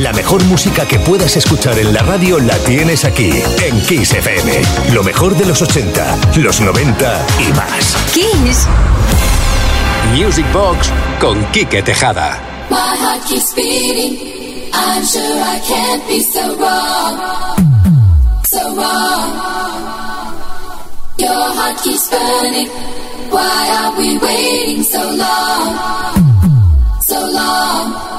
La mejor música que puedas escuchar en la radio la tienes aquí, en Kiss FM. Lo mejor de los 80, los 90 y más. Kiss. Music Box con Quique Tejada. My heart keeps beating. I'm sure I can't be so wrong. So wrong. Your heart keeps burning. Why are we waiting so long? So long.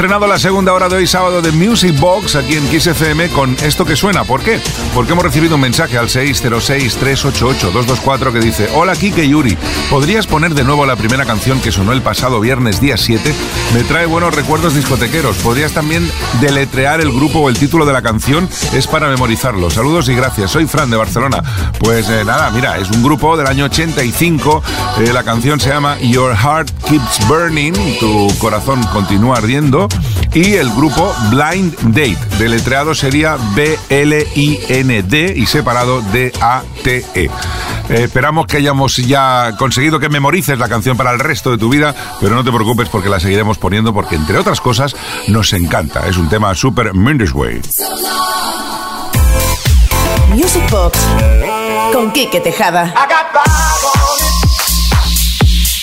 Estrenado la segunda hora de hoy sábado de Music Box aquí en Kiss FM con esto que suena. ¿Por qué? Porque hemos recibido un mensaje al 606-388-224 que dice Hola Kike Yuri, ¿podrías poner de nuevo la primera canción que sonó el pasado viernes día 7? Me trae buenos recuerdos discotequeros. ¿Podrías también deletrear el grupo o el título de la canción? Es para memorizarlo. Saludos y gracias. Soy Fran de Barcelona. Pues eh, nada, mira, es un grupo del año 85. Eh, la canción se llama Your Heart Keeps Burning. Tu corazón continúa ardiendo y el grupo Blind Date. Deletreado sería B-L-I-N-D y separado D-A-T-E. Eh, esperamos que hayamos ya conseguido que memorices la canción para el resto de tu vida, pero no te preocupes porque la seguiremos poniendo porque, entre otras cosas, nos encanta. Es un tema súper Mendes Way. Music Box con Kike Tejada.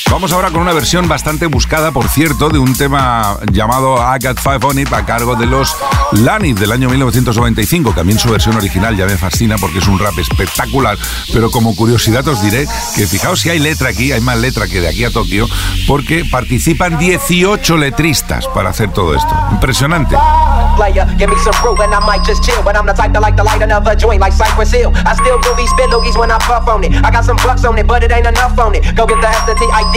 Vamos ahora con una versión bastante buscada, por cierto, de un tema llamado I Got Five On It a cargo de los Lannis del año 1995. También su versión original ya me fascina porque es un rap espectacular. Pero como curiosidad os diré que fijaos si hay letra aquí, hay más letra que de aquí a Tokio, porque participan 18 letristas para hacer todo esto. Impresionante. Got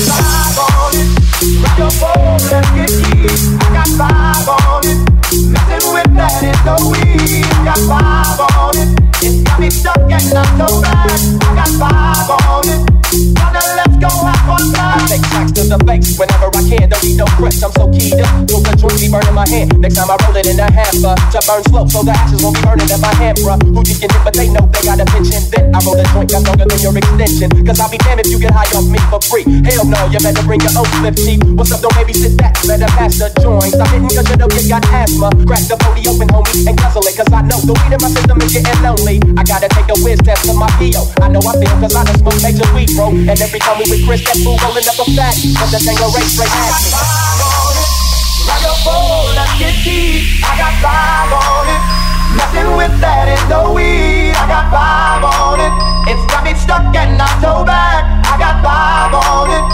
need no press, I'm so keyed up. Feel the joint be burning my hand. Next time I roll it in a hamper to burn slow, so the ashes won't be burning in my hand, bruh. Who just get it, but they know they got a and then I roll a joint that's longer than your extension. Cause I'll be damned if you get high off me for free. Hell no, you better bring your own flip cheap. What's up, don't maybe sit back, better pass the joint. Stop hitting cause you know you got asthma. Crack the 40 open, homie, and guzzle it. Cause I know the weed in my system is getting lonely. I gotta take a whiz test to my PO. I know I feel cause I done smoke major weed, bro. And every time we with Chris, that fool rolling up a fat. But the thing race straight at me. Like a bowl, let's get deep. I got five on it. Nothing with that is no weed. I got five on it. It's got me stuck and not so bad. I got five on it.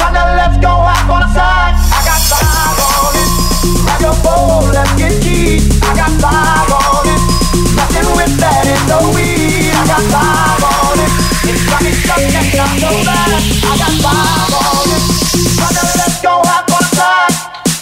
Kinda let's go out on the side. I got five on it. Like a bowl, let's get deep. I got five weed. I got five on it. Not. I got five on it. The.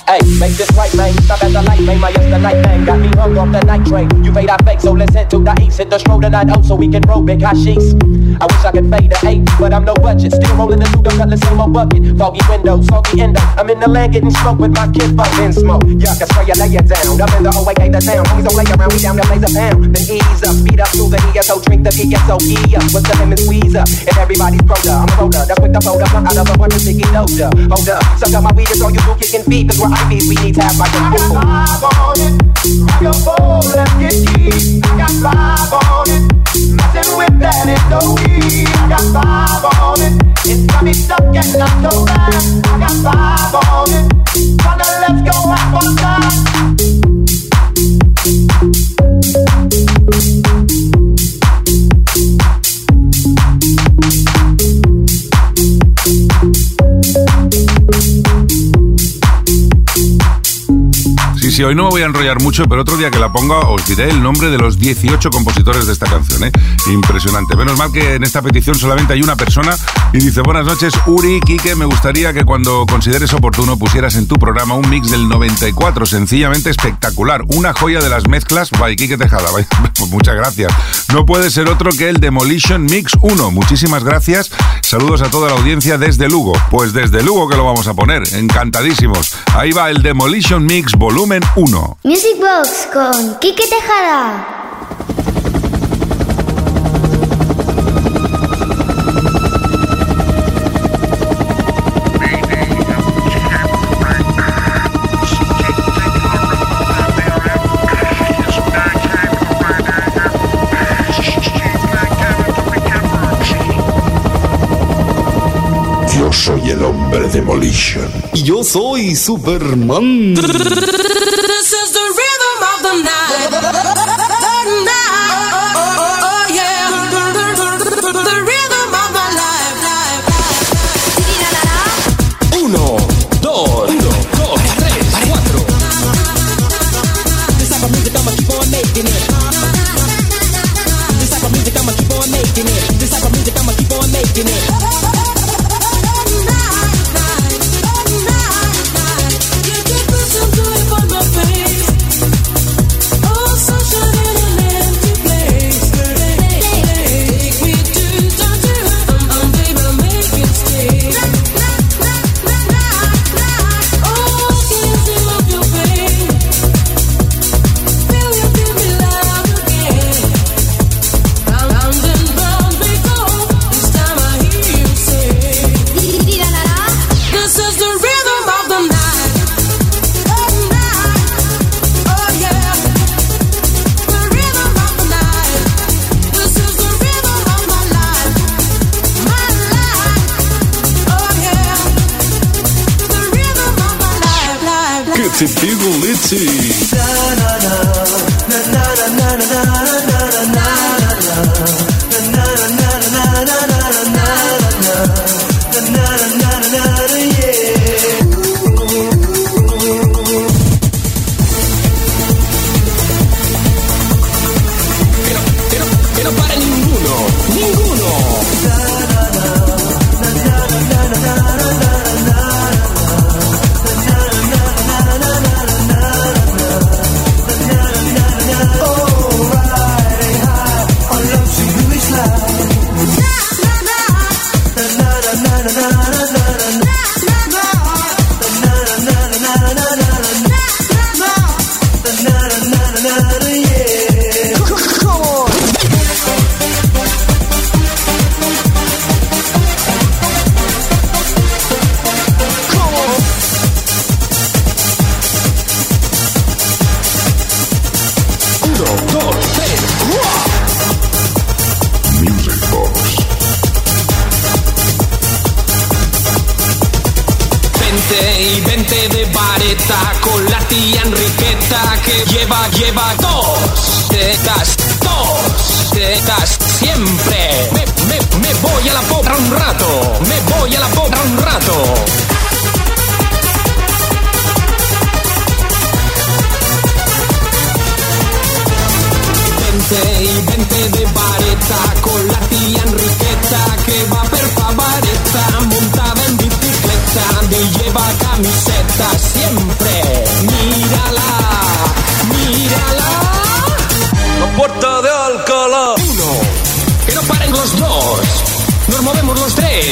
Hey, make this right, man. Stop at the light, man. My yesterday thing got me hung off the night train. You fade, I fake, so let's head to the east. Hit the stroll tonight, oh, so we can roll big hot sheets. I wish I could fade to eight, but I'm no budget. Still rolling the Ludo cutlass in my bucket. Foggy windows, foggy endo. I'm in the land getting smoked with my kid, but in smoke. Y'all can spray you, lay it down. Up in the OAK, the town. Homies don't lay around, we down to blaze a pound. Then ease up, speed up through the ESO, drink the ESO, E up. With the lemon squeeze up, and everybody's broda. I'm a roller, that's to fold up. I'm out of a bunch of sticky doja. Hold up, suck up my weed, it's all you do, kicking feet. Cause we're IVs, we need to have a fool. I got five on it. Rock your bowl, let's get deep. I got five on it. Messing with that is no weed. I got five on it. It's got me stuck and not so bad. I got five on it. Kinda let's go have one time. Sí, hoy no me voy a enrollar mucho, pero otro día que la ponga os diré el nombre de los 18 compositores de esta canción, ¿eh? Impresionante. Menos mal que en esta petición solamente hay una persona y dice, buenas noches, Uri, Quique, me gustaría que cuando consideres oportuno pusieras en tu programa un mix del 94, sencillamente espectacular, una joya de las mezclas, by Quique Tejada, vaya, pues muchas gracias. No puede ser otro que el Demolition Mix 1, muchísimas gracias, saludos a toda la audiencia desde Lugo, pues desde Lugo que lo vamos a poner, encantadísimos. Ahí va el Demolition Mix volumen 1. Music Box con Quique Tejada. Yo soy el hombre Demolition. Y yo soy Superman.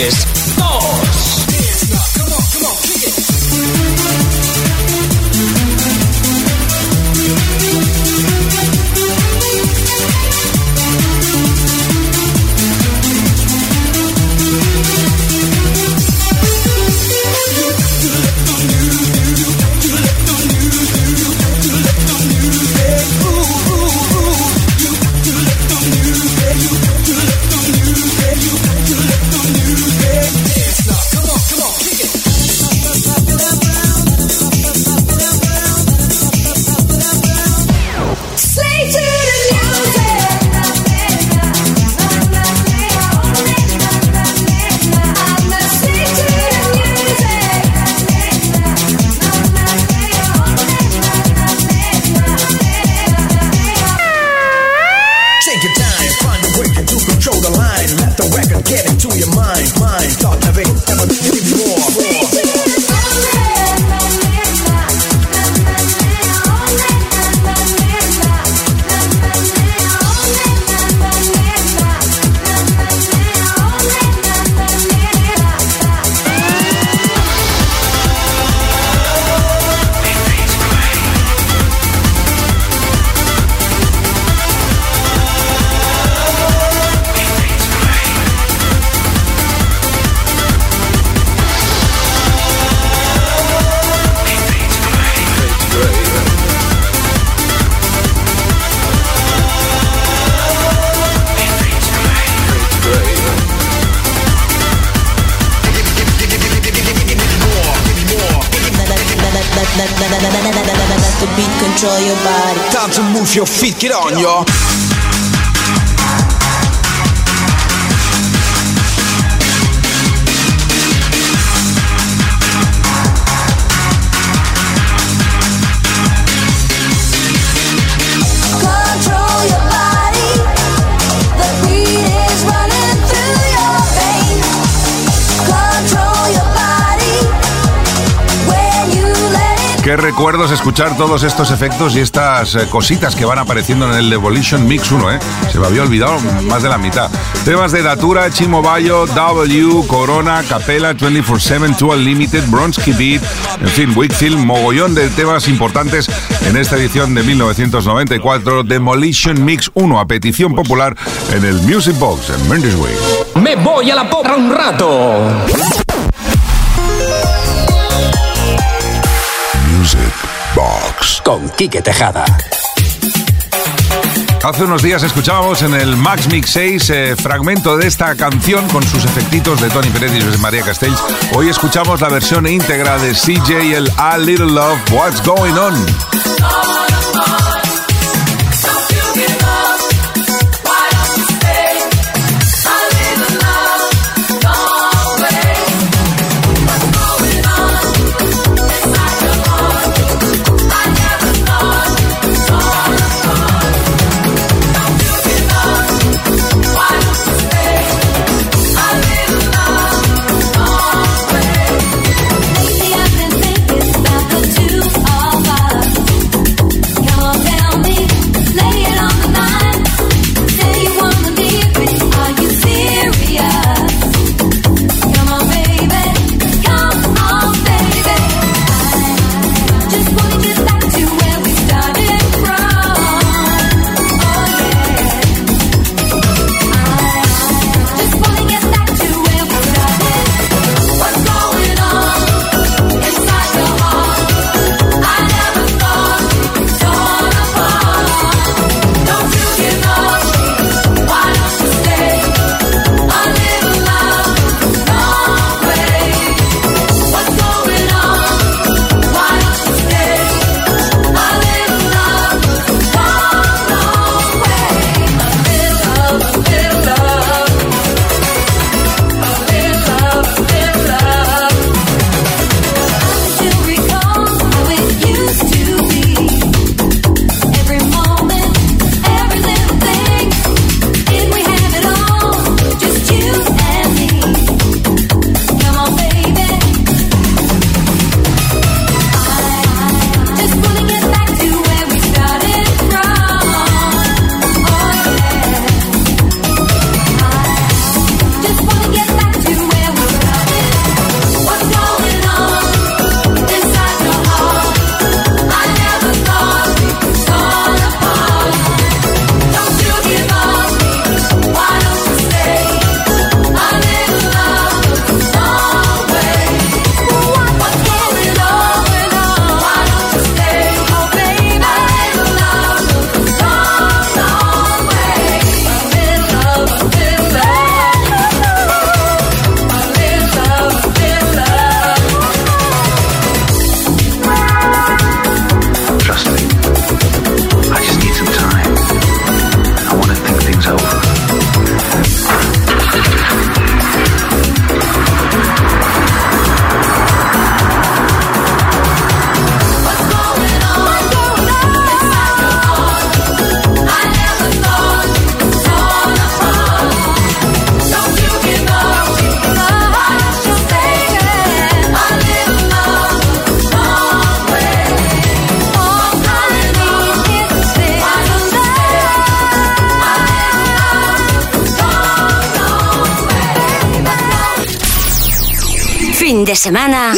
los Time to move your feet, get on, y'all. Recuerdos escuchar todos estos efectos y estas eh, cositas que van apareciendo en el Evolution Mix 1, ¿eh? Se me había olvidado más de la mitad. Temas de Datura, Chimo Bayo, W, Corona, Capella, 24-7, 2 Unlimited, Bronsky Beat, en fin, Wickfield, mogollón de temas importantes en esta edición de 1994, Demolition Mix 1, a petición popular en el Music Box en Mendes Way. Me voy a la potra un rato. Box. Con Quique Tejada. Hace unos días escuchábamos en el Max Mix 6 eh, fragmento de esta canción con sus efectitos de Tony Pérez y José María Castells. Hoy escuchamos la versión íntegra de CJ el A Little Love, What's Going On. 什么呢？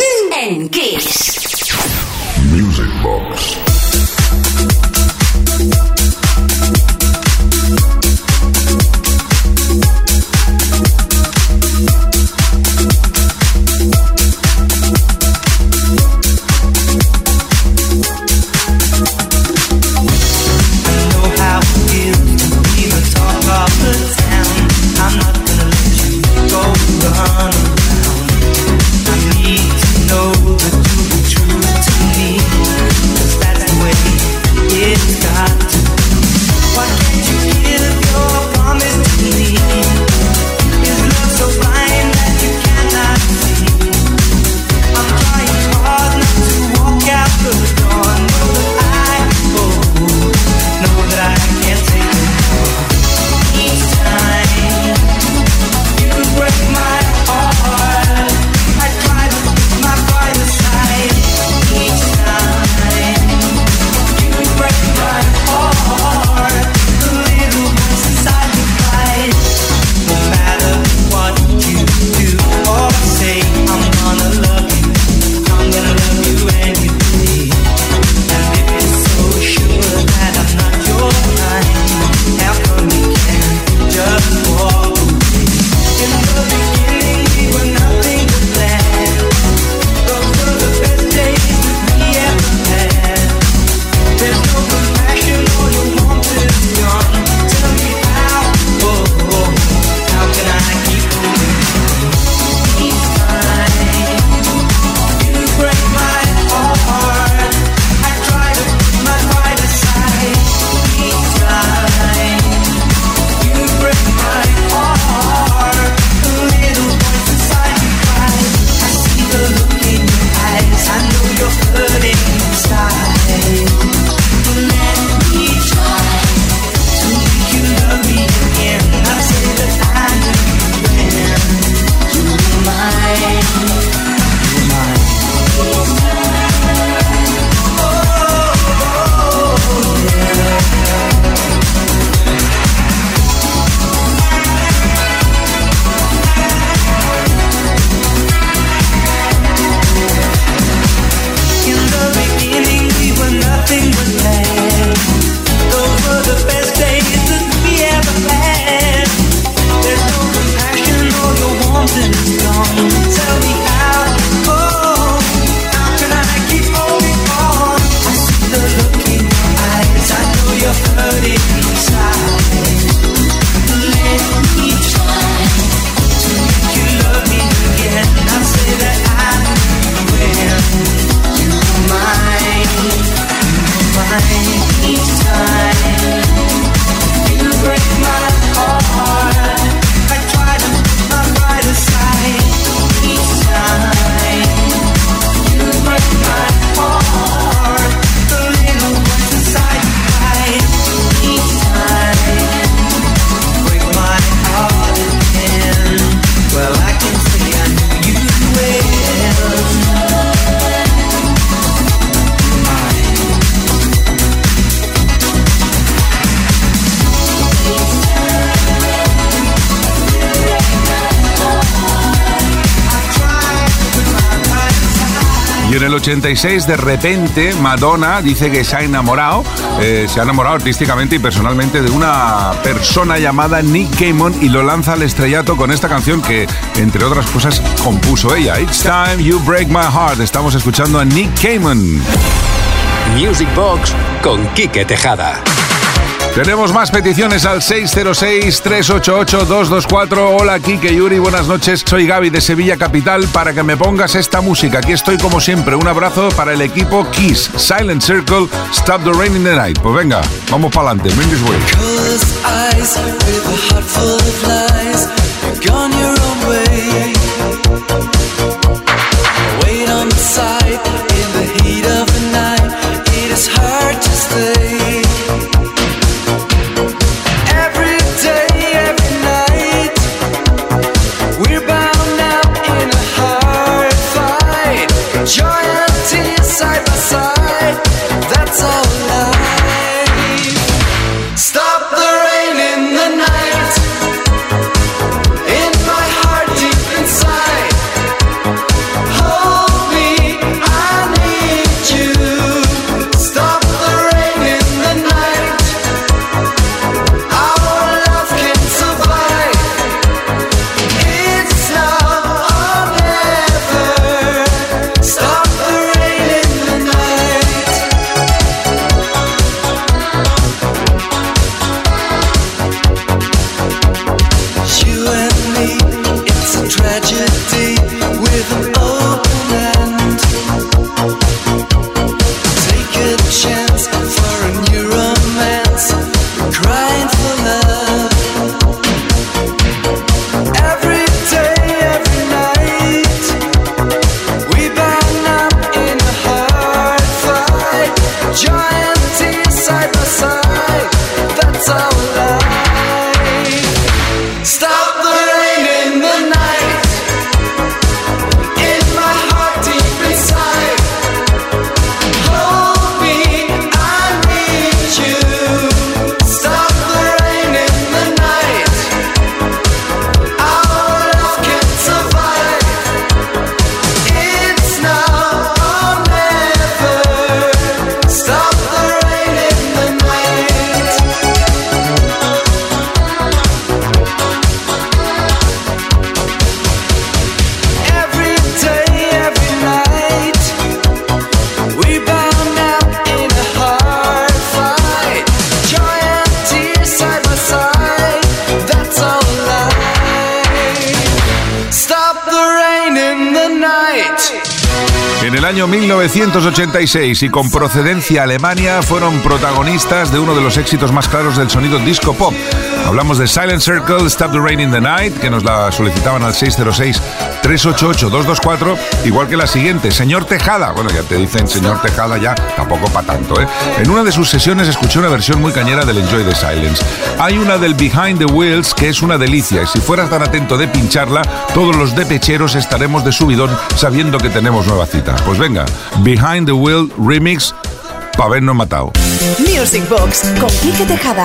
86, de repente, Madonna dice que se ha enamorado, eh, se ha enamorado artísticamente y personalmente de una persona llamada Nick Gaiman y lo lanza al estrellato con esta canción que, entre otras cosas, compuso ella. It's time you break my heart. Estamos escuchando a Nick Gaiman. Music Box con Quique Tejada. Tenemos más peticiones al 606-388-224. Hola, Kike Yuri, buenas noches. Soy Gaby de Sevilla Capital para que me pongas esta música. Aquí estoy como siempre. Un abrazo para el equipo Kiss, Silent Circle, Stop the Rain in the Night. Pues venga, vamos para adelante. Bring this way. 1986 y con procedencia Alemania fueron protagonistas de uno de los éxitos más claros del sonido disco pop. Hablamos de Silent Circle, Stop the Rain in the Night, que nos la solicitaban al 606-388-224, igual que la siguiente, Señor Tejada. Bueno, ya te dicen Señor Tejada ya, tampoco para tanto, ¿eh? En una de sus sesiones escuché una versión muy cañera del Enjoy the Silence. Hay una del Behind the Wheels que es una delicia y si fueras tan atento de pincharla, todos los de pecheros estaremos de subidón sabiendo que tenemos nueva cita. Pues venga, Behind the Wheel Remix, para habernos matado. Music Box con Quique Tejada.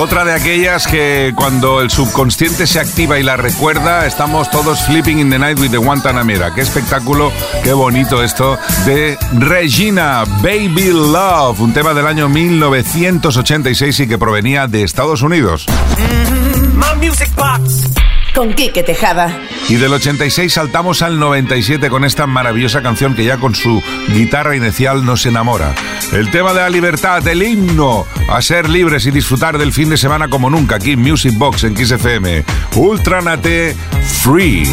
Otra de aquellas que cuando el subconsciente se activa y la recuerda, estamos todos flipping in the night with the Guantanamera. Qué espectáculo, qué bonito esto de Regina, Baby Love, un tema del año 1986 y que provenía de Estados Unidos. My Music Box. Con Quique Tejada. Y del 86 saltamos al 97 con esta maravillosa canción que ya con su guitarra inicial nos enamora. El tema de la libertad, el himno a ser libres y disfrutar del fin de semana como nunca aquí en Music Box en Kiss FM. Ultra Nate Free.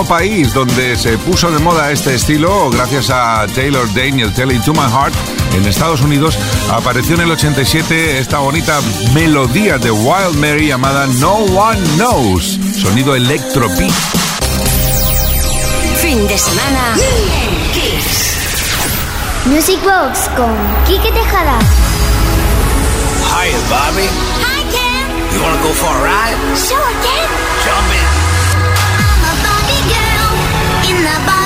Mismo país donde se puso de moda este estilo, gracias a Taylor Daniel Telling to My Heart, en Estados Unidos, apareció en el 87 esta bonita melodía de Wild Mary llamada No One Knows, sonido electro beat. Fin de semana Kiss. Music Box con Quique Tejada. Hiya, Bobby. Hi, Ken. You wanna go for a ride? Sure, Ken. Jump in. The Barbie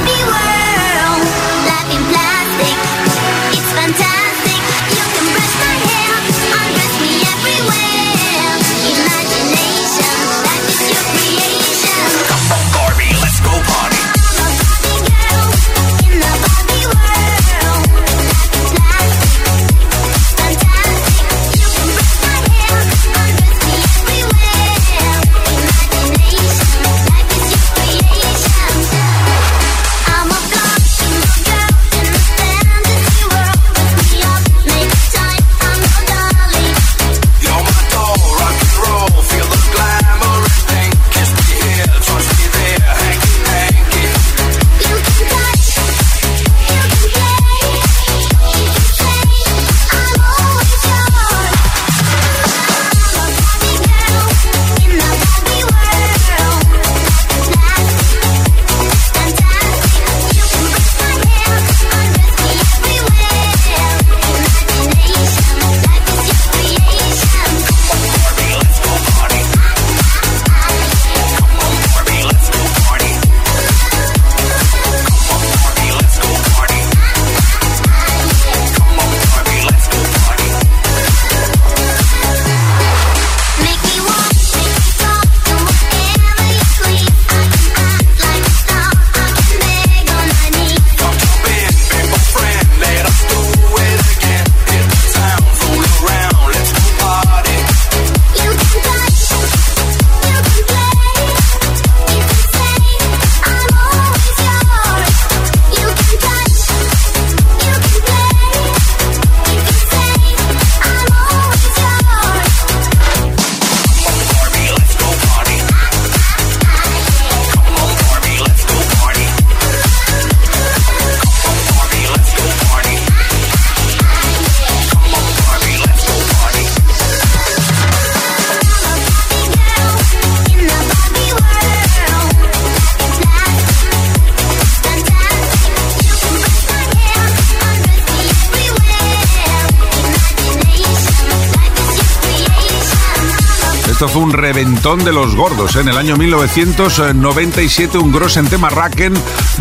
Esto fue un reventón de los gordos. ¿eh? En el año 1997, un Grossen tema Racken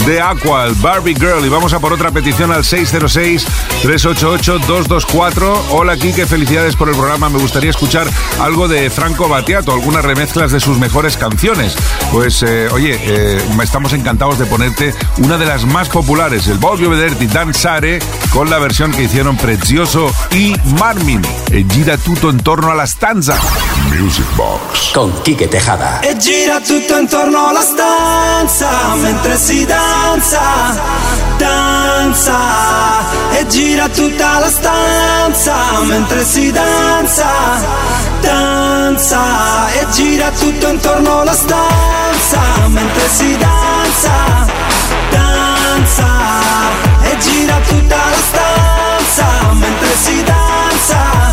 de Aqua, el Barbie Girl. Y vamos a por otra petición al 606-388-224. Hola, Kike, felicidades por el programa. Me gustaría escuchar algo de Franco Battiato, algunas remezclas de sus mejores canciones. Pues, eh, oye, eh, estamos encantados de ponerte una de las más populares, el Voglio Vederti Danzare, con la versión que hicieron Prezioso y Marmin. Gira tutto intorno alla stanza. Music Box. Con Quique Tejada. E gira tutto intorno alla stanza mentre si danza, danza. E gira tutta la stanza mentre si danza, danza. E gira tutto intorno alla stanza mentre si danza, danza. E gira tutta la stanza mentre si danza.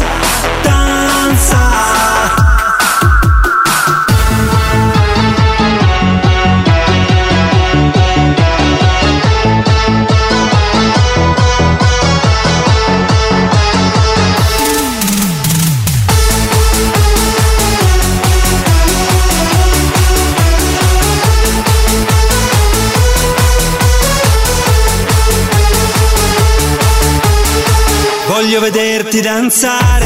Vederti danzare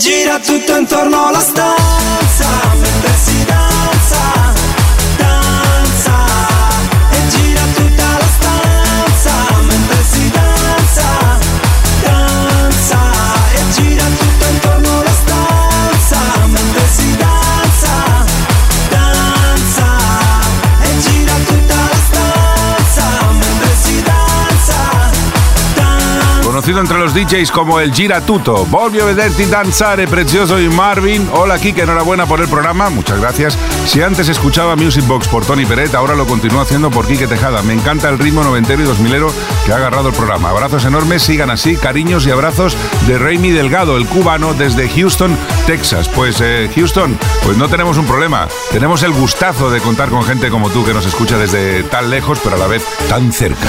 gira tutto intorno alla stanza entre los DJs como el Gira Tuto. Volvió a vederti danzare, precioso y Marvin. Hola, Kike, enhorabuena por el programa. Muchas gracias. Si antes escuchaba Music Box por Tony Peret, ahora lo continúo haciendo por Kike Tejada. Me encanta el ritmo noventero y dos milero que ha agarrado el programa. Abrazos enormes, sigan así. Cariños y abrazos de Raimi Delgado, el cubano, desde Houston, Texas. Pues, eh, Houston, pues no tenemos un problema. Tenemos el gustazo de contar con gente como tú que nos escucha desde tan lejos, pero a la vez tan cerca.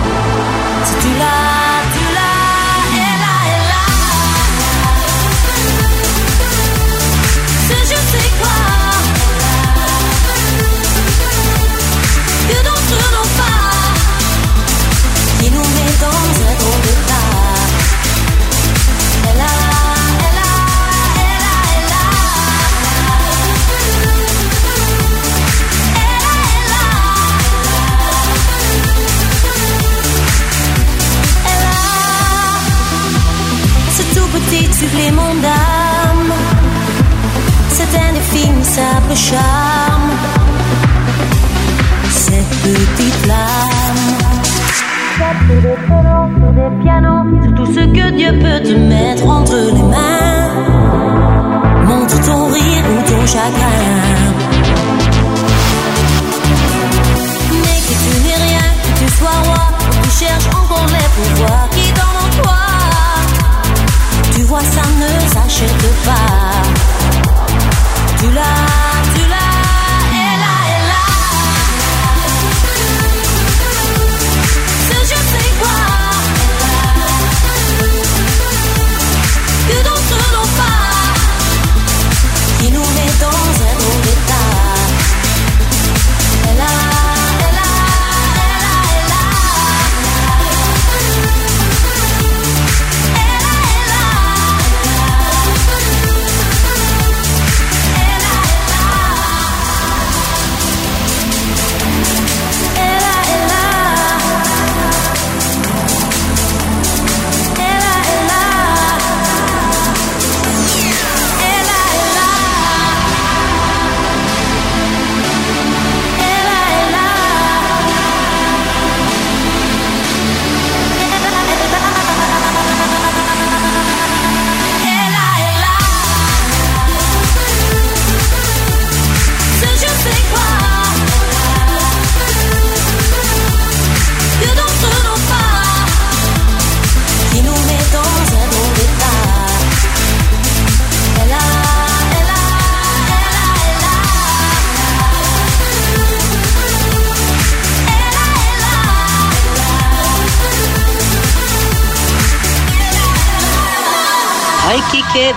Que Dieu peut te mettre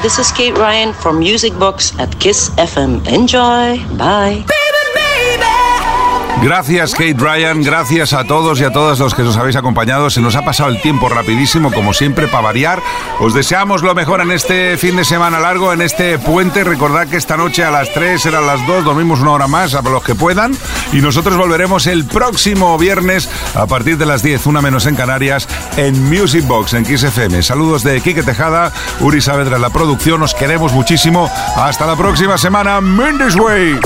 this is Kate Ryan from Music Box at Kiss FM. Enjoy. Bye. Gracias Kate Ryan, gracias a todos y a todas los que nos habéis acompañado. Se nos ha pasado el tiempo rapidísimo, como siempre, para variar. Os deseamos lo mejor en este fin de semana largo, en este puente. Recordad que esta noche a las 3 eran las 2, dormimos una hora más a los que puedan. Y nosotros volveremos el próximo viernes a partir de las 10, una menos en Canarias, en Music Box, en Kiss FM. Saludos de Quique Tejada, Uri Saavedra en la producción. Os queremos muchísimo. Hasta la próxima semana. Mendes Way.